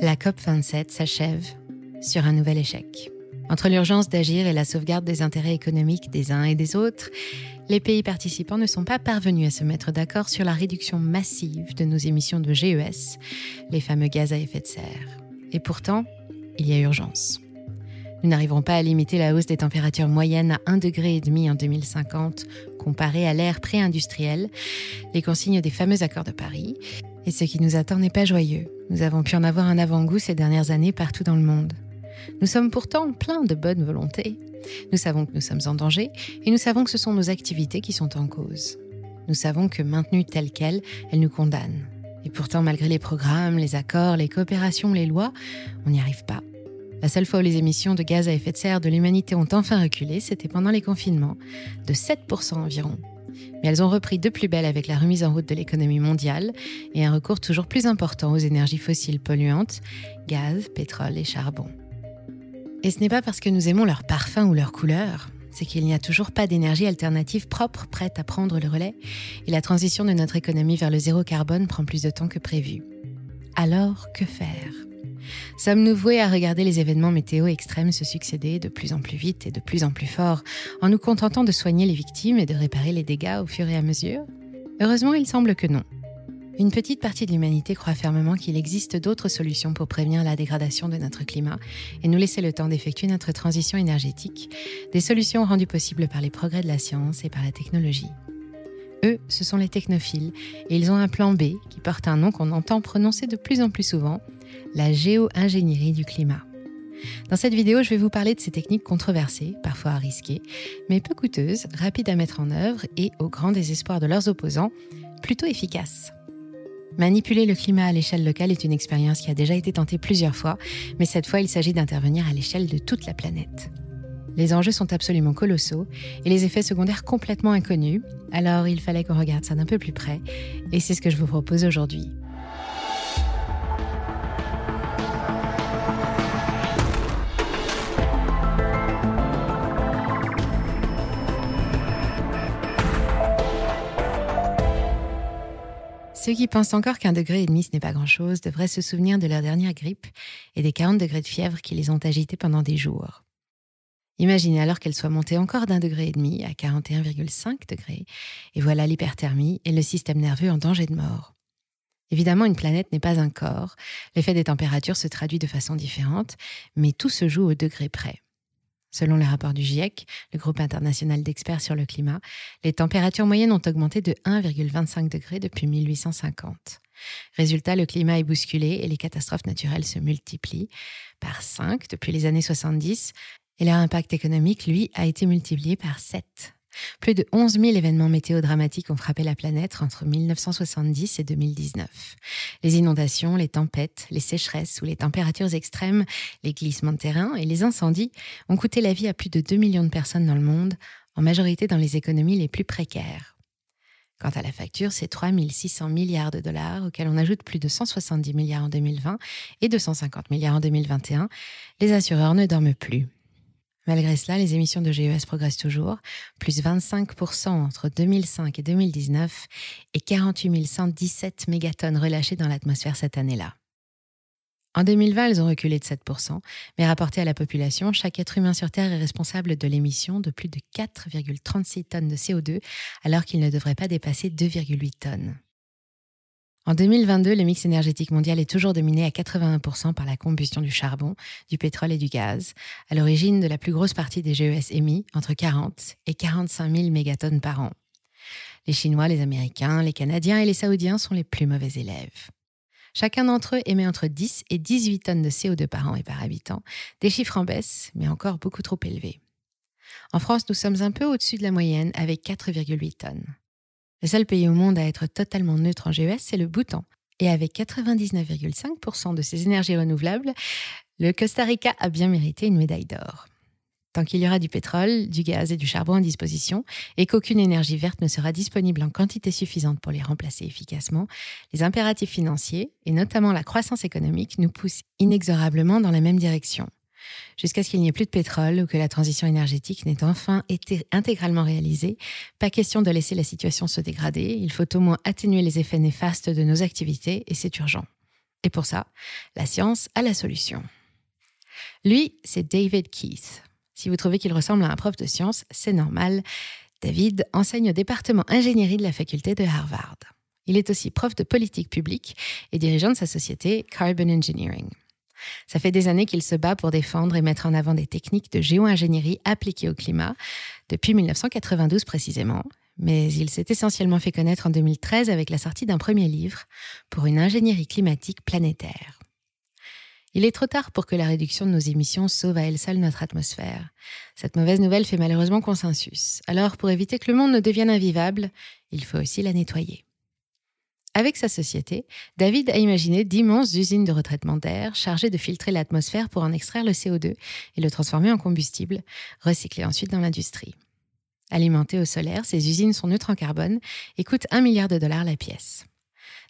La COP27 s'achève sur un nouvel échec. Entre l'urgence d'agir et la sauvegarde des intérêts économiques des uns et des autres, les pays participants ne sont pas parvenus à se mettre d'accord sur la réduction massive de nos émissions de GES, les fameux gaz à effet de serre. Et pourtant, il y a urgence. Nous n'arriverons pas à limiter la hausse des températures moyennes à 1,5 degré en 2050 comparé à l'ère pré-industrielle, les consignes des fameux accords de Paris. Et ce qui nous attend n'est pas joyeux. Nous avons pu en avoir un avant-goût ces dernières années partout dans le monde. Nous sommes pourtant pleins de bonne volonté. Nous savons que nous sommes en danger et nous savons que ce sont nos activités qui sont en cause. Nous savons que maintenues telles quelles, elles nous condamnent. Et pourtant, malgré les programmes, les accords, les coopérations, les lois, on n'y arrive pas. La seule fois où les émissions de gaz à effet de serre de l'humanité ont enfin reculé, c'était pendant les confinements, de 7% environ. Mais elles ont repris de plus belle avec la remise en route de l'économie mondiale et un recours toujours plus important aux énergies fossiles polluantes, gaz, pétrole et charbon. Et ce n'est pas parce que nous aimons leur parfum ou leur couleur, c'est qu'il n'y a toujours pas d'énergie alternative propre prête à prendre le relais, et la transition de notre économie vers le zéro carbone prend plus de temps que prévu. Alors, que faire? Sommes-nous voués à regarder les événements météo extrêmes se succéder de plus en plus vite et de plus en plus fort, en nous contentant de soigner les victimes et de réparer les dégâts au fur et à mesure Heureusement, il semble que non. Une petite partie de l'humanité croit fermement qu'il existe d'autres solutions pour prévenir la dégradation de notre climat et nous laisser le temps d'effectuer notre transition énergétique, des solutions rendues possibles par les progrès de la science et par la technologie. Eux, ce sont les technophiles, et ils ont un plan B qui porte un nom qu'on entend prononcer de plus en plus souvent, la géo-ingénierie du climat. Dans cette vidéo, je vais vous parler de ces techniques controversées, parfois risquées, mais peu coûteuses, rapides à mettre en œuvre et, au grand désespoir de leurs opposants, plutôt efficaces. Manipuler le climat à l'échelle locale est une expérience qui a déjà été tentée plusieurs fois, mais cette fois il s'agit d'intervenir à l'échelle de toute la planète. Les enjeux sont absolument colossaux et les effets secondaires complètement inconnus, alors il fallait qu'on regarde ça d'un peu plus près, et c'est ce que je vous propose aujourd'hui. Ceux qui pensent encore qu'un degré et demi ce n'est pas grand-chose devraient se souvenir de leur dernière grippe et des 40 degrés de fièvre qui les ont agités pendant des jours. Imaginez alors qu'elle soit montée encore d'un degré et demi à 41,5 degrés, et voilà l'hyperthermie et le système nerveux en danger de mort. Évidemment, une planète n'est pas un corps, l'effet des températures se traduit de façon différente, mais tout se joue au degré près. Selon les rapports du GIEC, le groupe international d'experts sur le climat, les températures moyennes ont augmenté de 1,25 degrés depuis 1850. Résultat, le climat est bousculé et les catastrophes naturelles se multiplient par 5 depuis les années 70 et leur impact économique, lui, a été multiplié par 7 plus de 11 000 événements météo dramatiques ont frappé la planète entre 1970 et 2019. Les inondations, les tempêtes, les sécheresses ou les températures extrêmes, les glissements de terrain et les incendies ont coûté la vie à plus de 2 millions de personnes dans le monde, en majorité dans les économies les plus précaires. Quant à la facture, c'est 3 600 milliards de dollars, auxquels on ajoute plus de 170 milliards en 2020 et 250 milliards en 2021. Les assureurs ne dorment plus. Malgré cela, les émissions de GES progressent toujours, plus 25% entre 2005 et 2019 et 48 117 mégatonnes relâchées dans l'atmosphère cette année-là. En 2020, elles ont reculé de 7%, mais rapporté à la population, chaque être humain sur Terre est responsable de l'émission de plus de 4,36 tonnes de CO2, alors qu'il ne devrait pas dépasser 2,8 tonnes. En 2022, le mix énergétique mondial est toujours dominé à 81% par la combustion du charbon, du pétrole et du gaz, à l'origine de la plus grosse partie des GES émis, entre 40 et 45 000 mégatonnes par an. Les Chinois, les Américains, les Canadiens et les Saoudiens sont les plus mauvais élèves. Chacun d'entre eux émet entre 10 et 18 tonnes de CO2 par an et par habitant, des chiffres en baisse, mais encore beaucoup trop élevés. En France, nous sommes un peu au-dessus de la moyenne avec 4,8 tonnes. Le seul pays au monde à être totalement neutre en GES, c'est le Bhoutan. Et avec 99,5% de ses énergies renouvelables, le Costa Rica a bien mérité une médaille d'or. Tant qu'il y aura du pétrole, du gaz et du charbon à disposition, et qu'aucune énergie verte ne sera disponible en quantité suffisante pour les remplacer efficacement, les impératifs financiers, et notamment la croissance économique, nous poussent inexorablement dans la même direction jusqu'à ce qu'il n'y ait plus de pétrole ou que la transition énergétique n'ait enfin été intégralement réalisée. Pas question de laisser la situation se dégrader, il faut au moins atténuer les effets néfastes de nos activités et c'est urgent. Et pour ça, la science a la solution. Lui, c'est David Keith. Si vous trouvez qu'il ressemble à un prof de science, c'est normal. David enseigne au département ingénierie de la faculté de Harvard. Il est aussi prof de politique publique et dirigeant de sa société Carbon Engineering. Ça fait des années qu'il se bat pour défendre et mettre en avant des techniques de géo-ingénierie appliquées au climat, depuis 1992 précisément, mais il s'est essentiellement fait connaître en 2013 avec la sortie d'un premier livre pour une ingénierie climatique planétaire. Il est trop tard pour que la réduction de nos émissions sauve à elle seule notre atmosphère. Cette mauvaise nouvelle fait malheureusement consensus. Alors, pour éviter que le monde ne devienne invivable, il faut aussi la nettoyer. Avec sa société, David a imaginé d'immenses usines de retraitement d'air chargées de filtrer l'atmosphère pour en extraire le CO2 et le transformer en combustible, recyclé ensuite dans l'industrie. Alimentées au solaire, ces usines sont neutres en carbone et coûtent 1 milliard de dollars la pièce.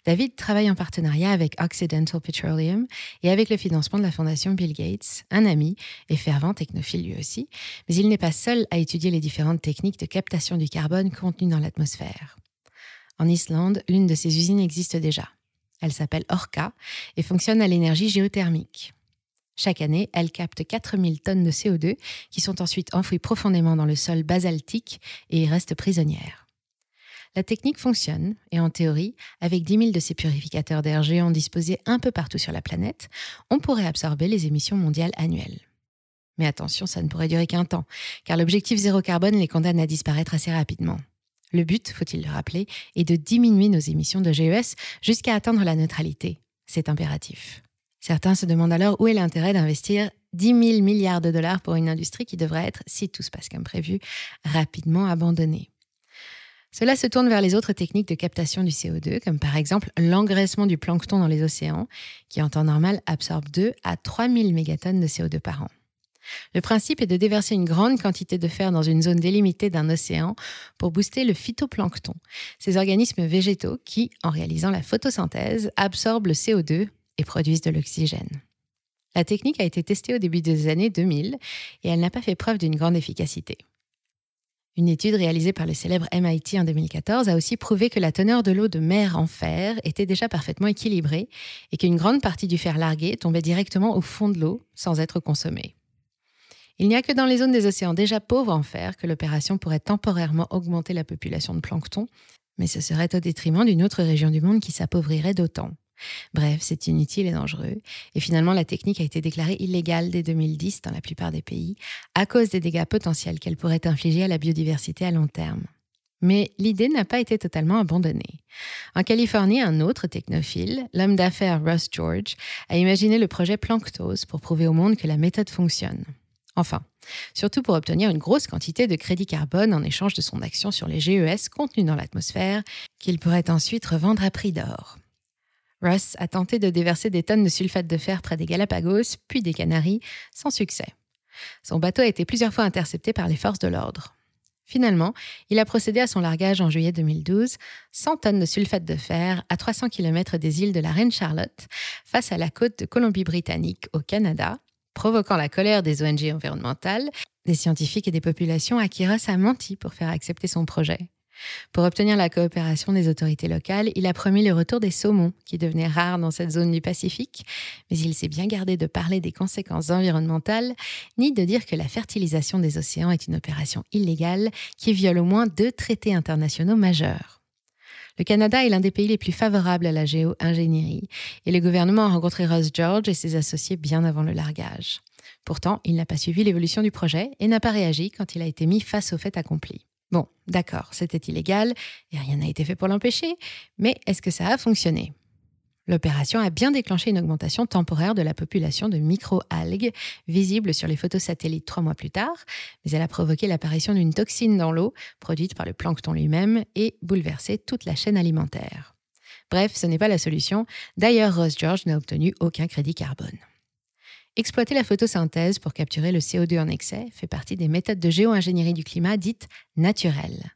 David travaille en partenariat avec Occidental Petroleum et avec le financement de la fondation Bill Gates, un ami et fervent technophile lui aussi, mais il n'est pas seul à étudier les différentes techniques de captation du carbone contenues dans l'atmosphère. En Islande, l'une de ces usines existe déjà. Elle s'appelle Orca et fonctionne à l'énergie géothermique. Chaque année, elle capte 4000 tonnes de CO2 qui sont ensuite enfouies profondément dans le sol basaltique et y restent prisonnières. La technique fonctionne et en théorie, avec 10 000 de ces purificateurs d'air géants disposés un peu partout sur la planète, on pourrait absorber les émissions mondiales annuelles. Mais attention, ça ne pourrait durer qu'un temps, car l'objectif zéro carbone les condamne à disparaître assez rapidement. Le but, faut-il le rappeler, est de diminuer nos émissions de GES jusqu'à atteindre la neutralité. C'est impératif. Certains se demandent alors où est l'intérêt d'investir 10 000 milliards de dollars pour une industrie qui devrait être, si tout se passe comme prévu, rapidement abandonnée. Cela se tourne vers les autres techniques de captation du CO2, comme par exemple l'engraissement du plancton dans les océans, qui en temps normal absorbe 2 à 3 000 mégatonnes de CO2 par an. Le principe est de déverser une grande quantité de fer dans une zone délimitée d'un océan pour booster le phytoplancton, ces organismes végétaux qui, en réalisant la photosynthèse, absorbent le CO2 et produisent de l'oxygène. La technique a été testée au début des années 2000 et elle n'a pas fait preuve d'une grande efficacité. Une étude réalisée par le célèbre MIT en 2014 a aussi prouvé que la teneur de l'eau de mer en fer était déjà parfaitement équilibrée et qu'une grande partie du fer largué tombait directement au fond de l'eau sans être consommée. Il n'y a que dans les zones des océans déjà pauvres en fer que l'opération pourrait temporairement augmenter la population de plancton, mais ce serait au détriment d'une autre région du monde qui s'appauvrirait d'autant. Bref, c'est inutile et dangereux. Et finalement, la technique a été déclarée illégale dès 2010 dans la plupart des pays à cause des dégâts potentiels qu'elle pourrait infliger à la biodiversité à long terme. Mais l'idée n'a pas été totalement abandonnée. En Californie, un autre technophile, l'homme d'affaires Russ George, a imaginé le projet Planctos pour prouver au monde que la méthode fonctionne. Enfin, surtout pour obtenir une grosse quantité de crédit carbone en échange de son action sur les GES contenus dans l'atmosphère, qu'il pourrait ensuite revendre à prix d'or. Russ a tenté de déverser des tonnes de sulfate de fer près des Galapagos, puis des Canaries, sans succès. Son bateau a été plusieurs fois intercepté par les forces de l'ordre. Finalement, il a procédé à son largage en juillet 2012, 100 tonnes de sulfate de fer à 300 km des îles de la Reine Charlotte, face à la côte de Colombie-Britannique au Canada, provoquant la colère des ONG environnementales, des scientifiques et des populations Russ a menti pour faire accepter son projet. Pour obtenir la coopération des autorités locales, il a promis le retour des saumons, qui devenaient rares dans cette zone du Pacifique, mais il s'est bien gardé de parler des conséquences environnementales, ni de dire que la fertilisation des océans est une opération illégale qui viole au moins deux traités internationaux majeurs. Le Canada est l'un des pays les plus favorables à la géo-ingénierie, et le gouvernement a rencontré Ross George et ses associés bien avant le largage. Pourtant, il n'a pas suivi l'évolution du projet et n'a pas réagi quand il a été mis face au fait accompli. Bon, d'accord, c'était illégal et rien n'a été fait pour l'empêcher, mais est-ce que ça a fonctionné? L'opération a bien déclenché une augmentation temporaire de la population de micro-algues, visible sur les photos satellites trois mois plus tard, mais elle a provoqué l'apparition d'une toxine dans l'eau, produite par le plancton lui-même, et bouleversé toute la chaîne alimentaire. Bref, ce n'est pas la solution. D'ailleurs, Ross George n'a obtenu aucun crédit carbone. Exploiter la photosynthèse pour capturer le CO2 en excès fait partie des méthodes de géo-ingénierie du climat dites naturelles.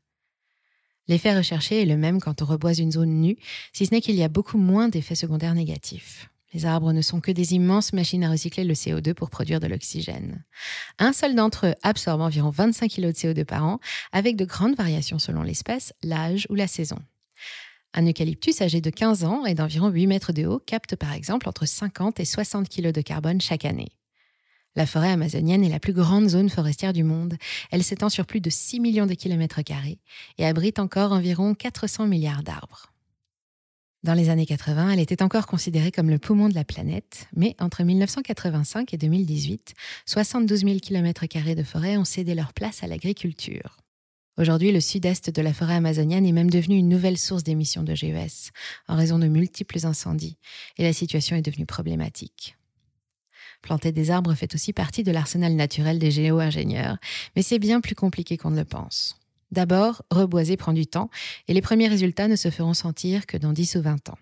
L'effet recherché est le même quand on reboise une zone nue, si ce n'est qu'il y a beaucoup moins d'effets secondaires négatifs. Les arbres ne sont que des immenses machines à recycler le CO2 pour produire de l'oxygène. Un seul d'entre eux absorbe environ 25 kg de CO2 par an, avec de grandes variations selon l'espèce, l'âge ou la saison. Un eucalyptus âgé de 15 ans et d'environ 8 mètres de haut capte par exemple entre 50 et 60 kg de carbone chaque année. La forêt amazonienne est la plus grande zone forestière du monde. Elle s'étend sur plus de 6 millions de kilomètres carrés et abrite encore environ 400 milliards d'arbres. Dans les années 80, elle était encore considérée comme le poumon de la planète, mais entre 1985 et 2018, 72 000 km de forêt ont cédé leur place à l'agriculture. Aujourd'hui, le sud-est de la forêt amazonienne est même devenu une nouvelle source d'émissions de GES, en raison de multiples incendies, et la situation est devenue problématique. Planter des arbres fait aussi partie de l'arsenal naturel des géo-ingénieurs, mais c'est bien plus compliqué qu'on ne le pense. D'abord, reboiser prend du temps, et les premiers résultats ne se feront sentir que dans 10 ou 20 ans.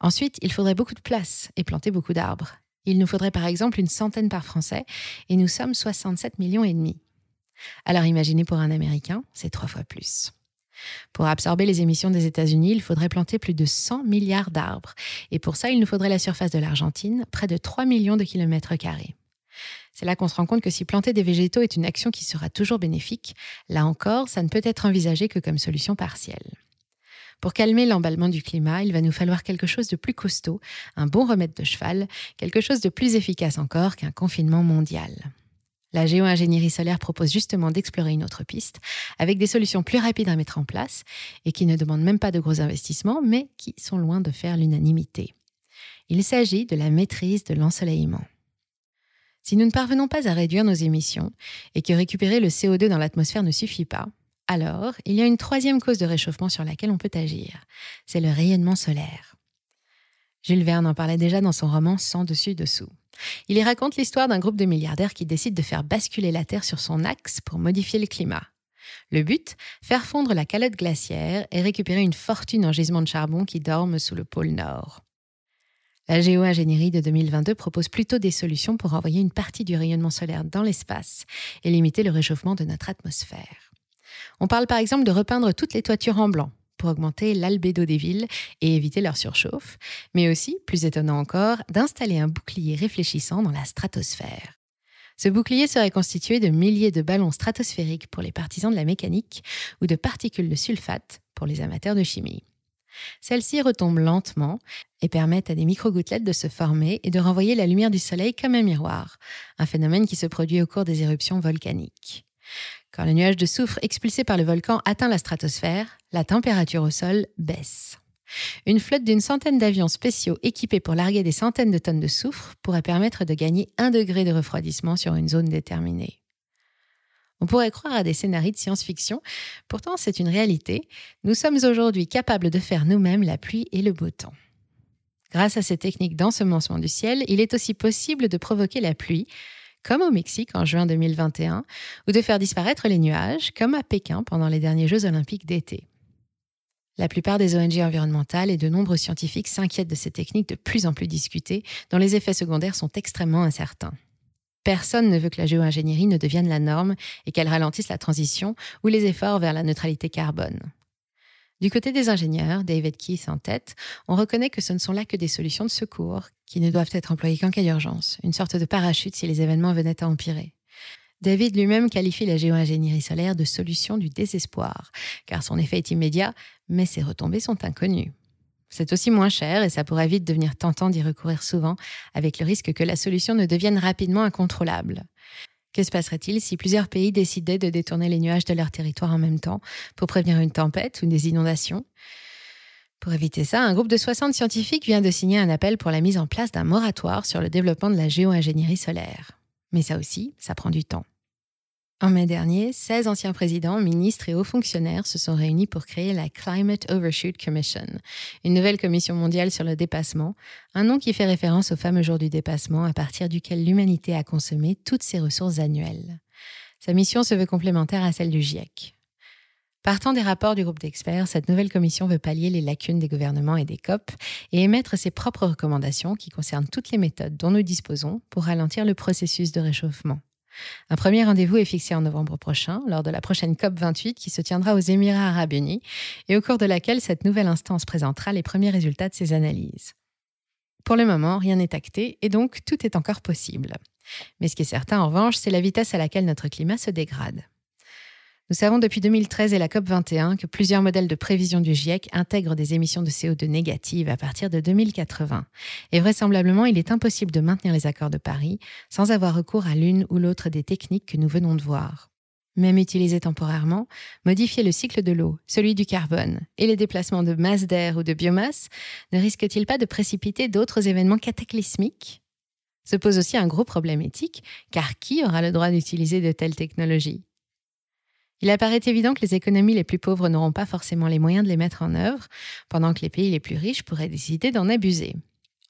Ensuite, il faudrait beaucoup de place et planter beaucoup d'arbres. Il nous faudrait par exemple une centaine par Français, et nous sommes 67 millions et demi. Alors imaginez pour un Américain, c'est trois fois plus. Pour absorber les émissions des États-Unis, il faudrait planter plus de 100 milliards d'arbres. Et pour ça, il nous faudrait la surface de l'Argentine, près de 3 millions de kilomètres carrés. C'est là qu'on se rend compte que si planter des végétaux est une action qui sera toujours bénéfique, là encore, ça ne peut être envisagé que comme solution partielle. Pour calmer l'emballement du climat, il va nous falloir quelque chose de plus costaud, un bon remède de cheval, quelque chose de plus efficace encore qu'un confinement mondial. La géo-ingénierie solaire propose justement d'explorer une autre piste, avec des solutions plus rapides à mettre en place et qui ne demandent même pas de gros investissements, mais qui sont loin de faire l'unanimité. Il s'agit de la maîtrise de l'ensoleillement. Si nous ne parvenons pas à réduire nos émissions et que récupérer le CO2 dans l'atmosphère ne suffit pas, alors il y a une troisième cause de réchauffement sur laquelle on peut agir. C'est le rayonnement solaire. Jules Verne en parlait déjà dans son roman Sans dessus-dessous. Il y raconte l'histoire d'un groupe de milliardaires qui décide de faire basculer la Terre sur son axe pour modifier le climat. Le but Faire fondre la calotte glaciaire et récupérer une fortune en gisement de charbon qui dorme sous le pôle Nord. La géo-ingénierie de 2022 propose plutôt des solutions pour envoyer une partie du rayonnement solaire dans l'espace et limiter le réchauffement de notre atmosphère. On parle par exemple de repeindre toutes les toitures en blanc pour augmenter l'albédo des villes et éviter leur surchauffe, mais aussi, plus étonnant encore, d'installer un bouclier réfléchissant dans la stratosphère. Ce bouclier serait constitué de milliers de ballons stratosphériques pour les partisans de la mécanique ou de particules de sulfate pour les amateurs de chimie. Celles-ci retombent lentement et permettent à des micro-gouttelettes de se former et de renvoyer la lumière du Soleil comme un miroir, un phénomène qui se produit au cours des éruptions volcaniques. Quand le nuage de soufre expulsé par le volcan atteint la stratosphère, la température au sol baisse. Une flotte d'une centaine d'avions spéciaux équipés pour larguer des centaines de tonnes de soufre pourrait permettre de gagner un degré de refroidissement sur une zone déterminée. On pourrait croire à des scénarios de science-fiction, pourtant c'est une réalité. Nous sommes aujourd'hui capables de faire nous-mêmes la pluie et le beau temps. Grâce à ces techniques d'ensemencement du ciel, il est aussi possible de provoquer la pluie, comme au Mexique en juin 2021, ou de faire disparaître les nuages, comme à Pékin pendant les derniers Jeux olympiques d'été. La plupart des ONG environnementales et de nombreux scientifiques s'inquiètent de ces techniques de plus en plus discutées, dont les effets secondaires sont extrêmement incertains. Personne ne veut que la géo-ingénierie ne devienne la norme et qu'elle ralentisse la transition ou les efforts vers la neutralité carbone. Du côté des ingénieurs, David Keith en tête, on reconnaît que ce ne sont là que des solutions de secours qui ne doivent être employées qu'en cas d'urgence, une sorte de parachute si les événements venaient à empirer. David lui-même qualifie la géo-ingénierie solaire de solution du désespoir, car son effet est immédiat, mais ses retombées sont inconnues. C'est aussi moins cher et ça pourrait vite devenir tentant d'y recourir souvent, avec le risque que la solution ne devienne rapidement incontrôlable. Que se passerait-il si plusieurs pays décidaient de détourner les nuages de leur territoire en même temps pour prévenir une tempête ou des inondations? Pour éviter ça, un groupe de 60 scientifiques vient de signer un appel pour la mise en place d'un moratoire sur le développement de la géo-ingénierie solaire. Mais ça aussi, ça prend du temps. En mai dernier, 16 anciens présidents, ministres et hauts fonctionnaires se sont réunis pour créer la Climate Overshoot Commission, une nouvelle commission mondiale sur le dépassement, un nom qui fait référence au fameux jour du dépassement à partir duquel l'humanité a consommé toutes ses ressources annuelles. Sa mission se veut complémentaire à celle du GIEC. Partant des rapports du groupe d'experts, cette nouvelle commission veut pallier les lacunes des gouvernements et des COP et émettre ses propres recommandations qui concernent toutes les méthodes dont nous disposons pour ralentir le processus de réchauffement. Un premier rendez-vous est fixé en novembre prochain, lors de la prochaine COP28 qui se tiendra aux Émirats arabes unis, et au cours de laquelle cette nouvelle instance présentera les premiers résultats de ses analyses. Pour le moment, rien n'est acté, et donc tout est encore possible. Mais ce qui est certain, en revanche, c'est la vitesse à laquelle notre climat se dégrade. Nous savons depuis 2013 et la COP21 que plusieurs modèles de prévision du GIEC intègrent des émissions de CO2 négatives à partir de 2080. Et vraisemblablement, il est impossible de maintenir les accords de Paris sans avoir recours à l'une ou l'autre des techniques que nous venons de voir. Même utilisées temporairement, modifier le cycle de l'eau, celui du carbone et les déplacements de masse d'air ou de biomasse ne risquent-ils pas de précipiter d'autres événements cataclysmiques? Se pose aussi un gros problème éthique, car qui aura le droit d'utiliser de telles technologies? Il apparaît évident que les économies les plus pauvres n'auront pas forcément les moyens de les mettre en œuvre, pendant que les pays les plus riches pourraient décider d'en abuser.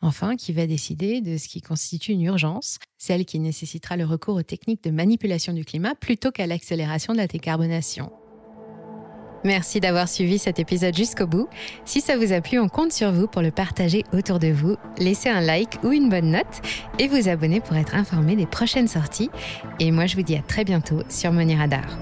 Enfin, qui va décider de ce qui constitue une urgence, celle qui nécessitera le recours aux techniques de manipulation du climat plutôt qu'à l'accélération de la décarbonation Merci d'avoir suivi cet épisode jusqu'au bout. Si ça vous a plu, on compte sur vous pour le partager autour de vous. Laissez un like ou une bonne note et vous abonner pour être informé des prochaines sorties. Et moi, je vous dis à très bientôt sur Money Radar.